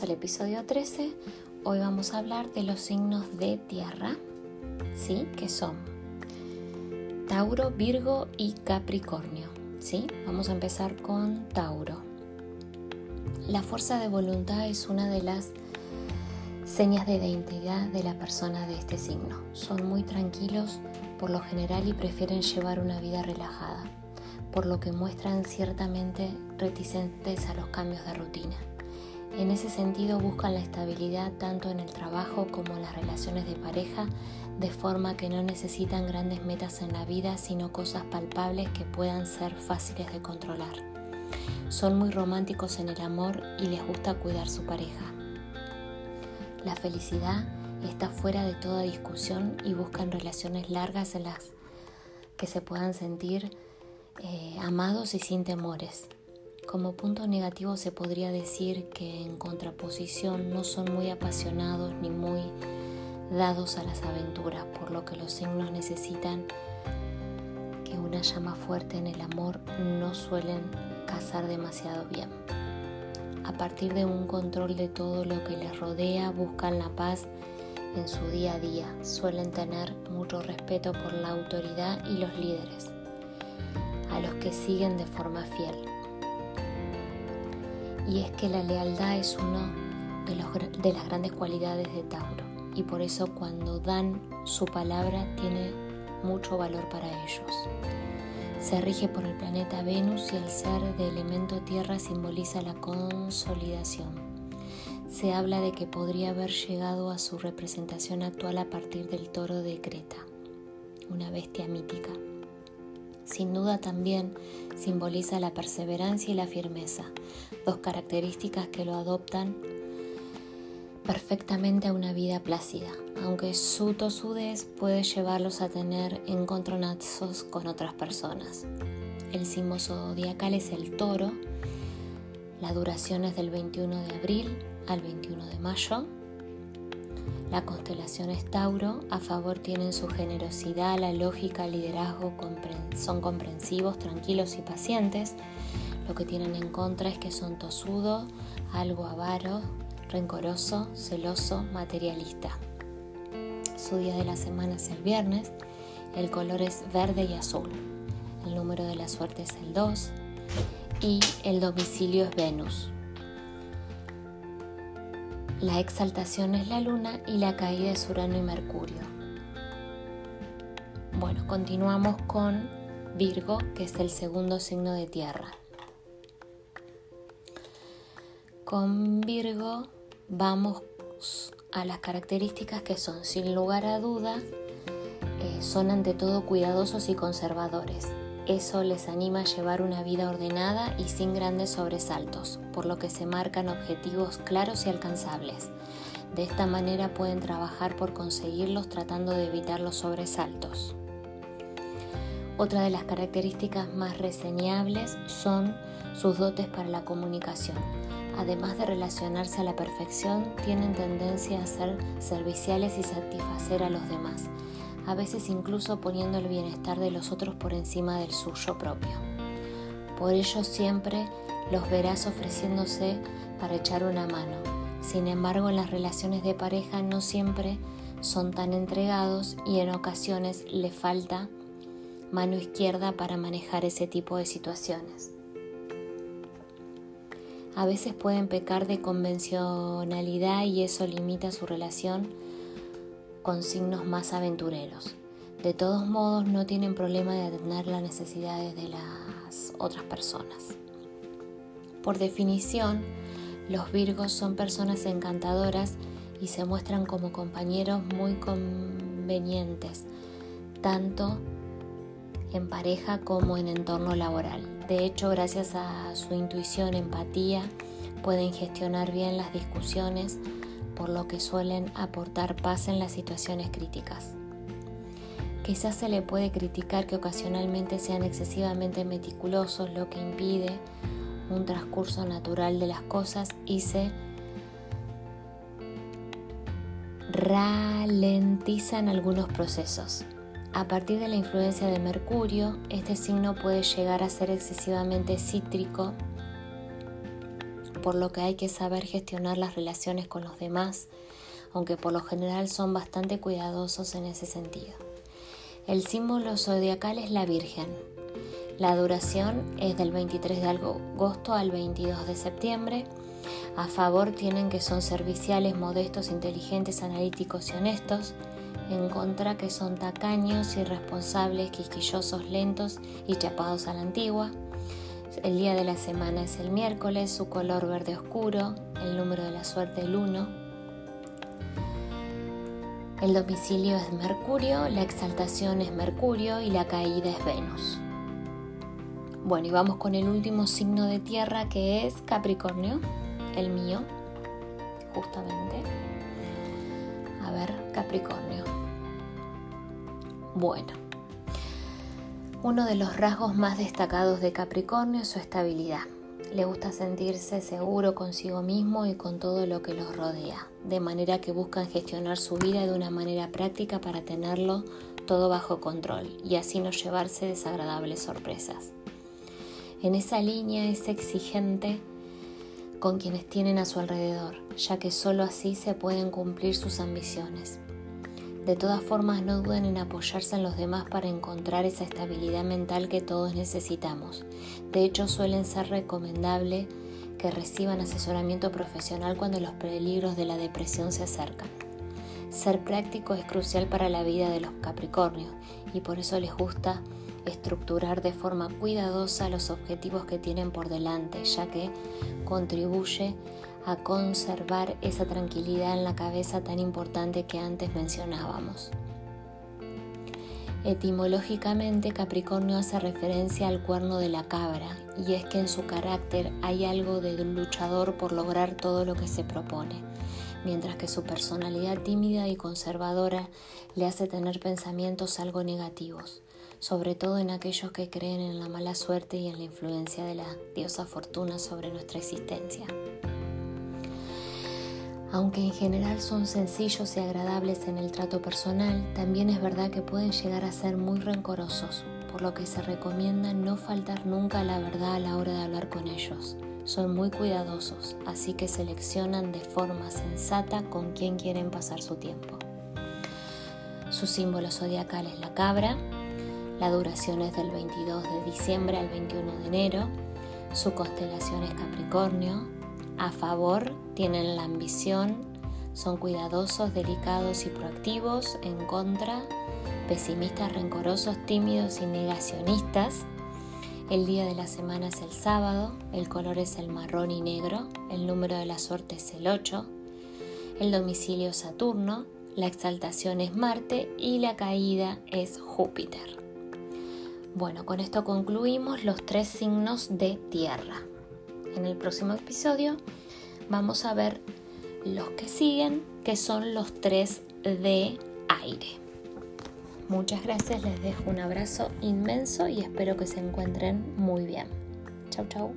al episodio 13. Hoy vamos a hablar de los signos de tierra, ¿sí? Que son Tauro, Virgo y Capricornio, ¿sí? Vamos a empezar con Tauro. La fuerza de voluntad es una de las señas de identidad de la persona de este signo. Son muy tranquilos por lo general y prefieren llevar una vida relajada, por lo que muestran ciertamente reticentes a los cambios de rutina. En ese sentido buscan la estabilidad tanto en el trabajo como en las relaciones de pareja, de forma que no necesitan grandes metas en la vida, sino cosas palpables que puedan ser fáciles de controlar. Son muy románticos en el amor y les gusta cuidar su pareja. La felicidad está fuera de toda discusión y buscan relaciones largas en las que se puedan sentir eh, amados y sin temores. Como punto negativo se podría decir que en contraposición no son muy apasionados ni muy dados a las aventuras, por lo que los signos necesitan que una llama fuerte en el amor no suelen casar demasiado bien. A partir de un control de todo lo que les rodea, buscan la paz en su día a día. Suelen tener mucho respeto por la autoridad y los líderes, a los que siguen de forma fiel y es que la lealtad es una de, de, las grandes cualidades de Tauro y por eso cuando dan su palabra tiene mucho valor para ellos. Se rige por el planeta Venus y el ser de elemento Tierra simboliza la consolidación. Se habla de que podría haber llegado a su representación actual a partir del toro de Creta, una bestia mítica. Sin duda también simboliza la perseverancia y la firmeza, dos características que lo adoptan perfectamente a una vida plácida, aunque su tosudez puede llevarlos a tener encontronazos con otras personas. El símbolo zodiacal es el toro, la duración es del 21 de abril al 21 de mayo, la constelación es Tauro, a favor tienen su generosidad, la lógica, el liderazgo, son comprensivos, tranquilos y pacientes. Lo que tienen en contra es que son tosudo, algo avaro, rencoroso, celoso, materialista. Su día de la semana es el viernes, el color es verde y azul. El número de la suerte es el 2 y el domicilio es Venus. La exaltación es la luna y la caída es Urano y Mercurio. Bueno, continuamos con Virgo, que es el segundo signo de tierra. Con Virgo vamos a las características que son, sin lugar a duda, eh, son ante todo cuidadosos y conservadores. Eso les anima a llevar una vida ordenada y sin grandes sobresaltos, por lo que se marcan objetivos claros y alcanzables. De esta manera pueden trabajar por conseguirlos tratando de evitar los sobresaltos. Otra de las características más reseñables son sus dotes para la comunicación. Además de relacionarse a la perfección, tienen tendencia a ser serviciales y satisfacer a los demás a veces incluso poniendo el bienestar de los otros por encima del suyo propio. Por ello siempre los verás ofreciéndose para echar una mano. Sin embargo, en las relaciones de pareja no siempre son tan entregados y en ocasiones le falta mano izquierda para manejar ese tipo de situaciones. A veces pueden pecar de convencionalidad y eso limita su relación con signos más aventureros. De todos modos, no tienen problema de atender las necesidades de las otras personas. Por definición, los Virgos son personas encantadoras y se muestran como compañeros muy convenientes, tanto en pareja como en entorno laboral. De hecho, gracias a su intuición, empatía, pueden gestionar bien las discusiones, por lo que suelen aportar paz en las situaciones críticas. Quizás se le puede criticar que ocasionalmente sean excesivamente meticulosos, lo que impide un transcurso natural de las cosas y se ralentizan algunos procesos. A partir de la influencia de Mercurio, este signo puede llegar a ser excesivamente cítrico por lo que hay que saber gestionar las relaciones con los demás, aunque por lo general son bastante cuidadosos en ese sentido. El símbolo zodiacal es la Virgen. La duración es del 23 de agosto al 22 de septiembre. A favor tienen que son serviciales, modestos, inteligentes, analíticos y honestos. En contra que son tacaños, irresponsables, quisquillosos, lentos y chapados a la antigua. El día de la semana es el miércoles, su color verde oscuro, el número de la suerte el 1. El domicilio es Mercurio, la exaltación es Mercurio y la caída es Venus. Bueno, y vamos con el último signo de tierra que es Capricornio, el mío, justamente. A ver, Capricornio. Bueno, uno de los rasgos más destacados de Capricornio es su estabilidad. Le gusta sentirse seguro consigo mismo y con todo lo que los rodea, de manera que buscan gestionar su vida de una manera práctica para tenerlo todo bajo control y así no llevarse desagradables sorpresas. En esa línea es exigente con quienes tienen a su alrededor, ya que sólo así se pueden cumplir sus ambiciones. De todas formas, no duden en apoyarse en los demás para encontrar esa estabilidad mental que todos necesitamos. De hecho, suelen ser recomendable que reciban asesoramiento profesional cuando los peligros de la depresión se acercan. Ser práctico es crucial para la vida de los Capricornios y por eso les gusta estructurar de forma cuidadosa los objetivos que tienen por delante, ya que contribuye a conservar esa tranquilidad en la cabeza tan importante que antes mencionábamos. Etimológicamente Capricornio hace referencia al cuerno de la cabra y es que en su carácter hay algo de luchador por lograr todo lo que se propone, mientras que su personalidad tímida y conservadora le hace tener pensamientos algo negativos, sobre todo en aquellos que creen en la mala suerte y en la influencia de la diosa fortuna sobre nuestra existencia. Aunque en general son sencillos y agradables en el trato personal, también es verdad que pueden llegar a ser muy rencorosos, por lo que se recomienda no faltar nunca a la verdad a la hora de hablar con ellos. Son muy cuidadosos, así que seleccionan de forma sensata con quién quieren pasar su tiempo. Su símbolo zodiacal es la cabra, la duración es del 22 de diciembre al 21 de enero, su constelación es Capricornio, a favor tienen la ambición, son cuidadosos, delicados y proactivos. En contra, pesimistas, rencorosos, tímidos y negacionistas. El día de la semana es el sábado, el color es el marrón y negro, el número de la suerte es el 8, el domicilio es Saturno, la exaltación es Marte y la caída es Júpiter. Bueno, con esto concluimos los tres signos de tierra. En el próximo episodio vamos a ver los que siguen, que son los tres de aire. Muchas gracias, les dejo un abrazo inmenso y espero que se encuentren muy bien. Chau, chau.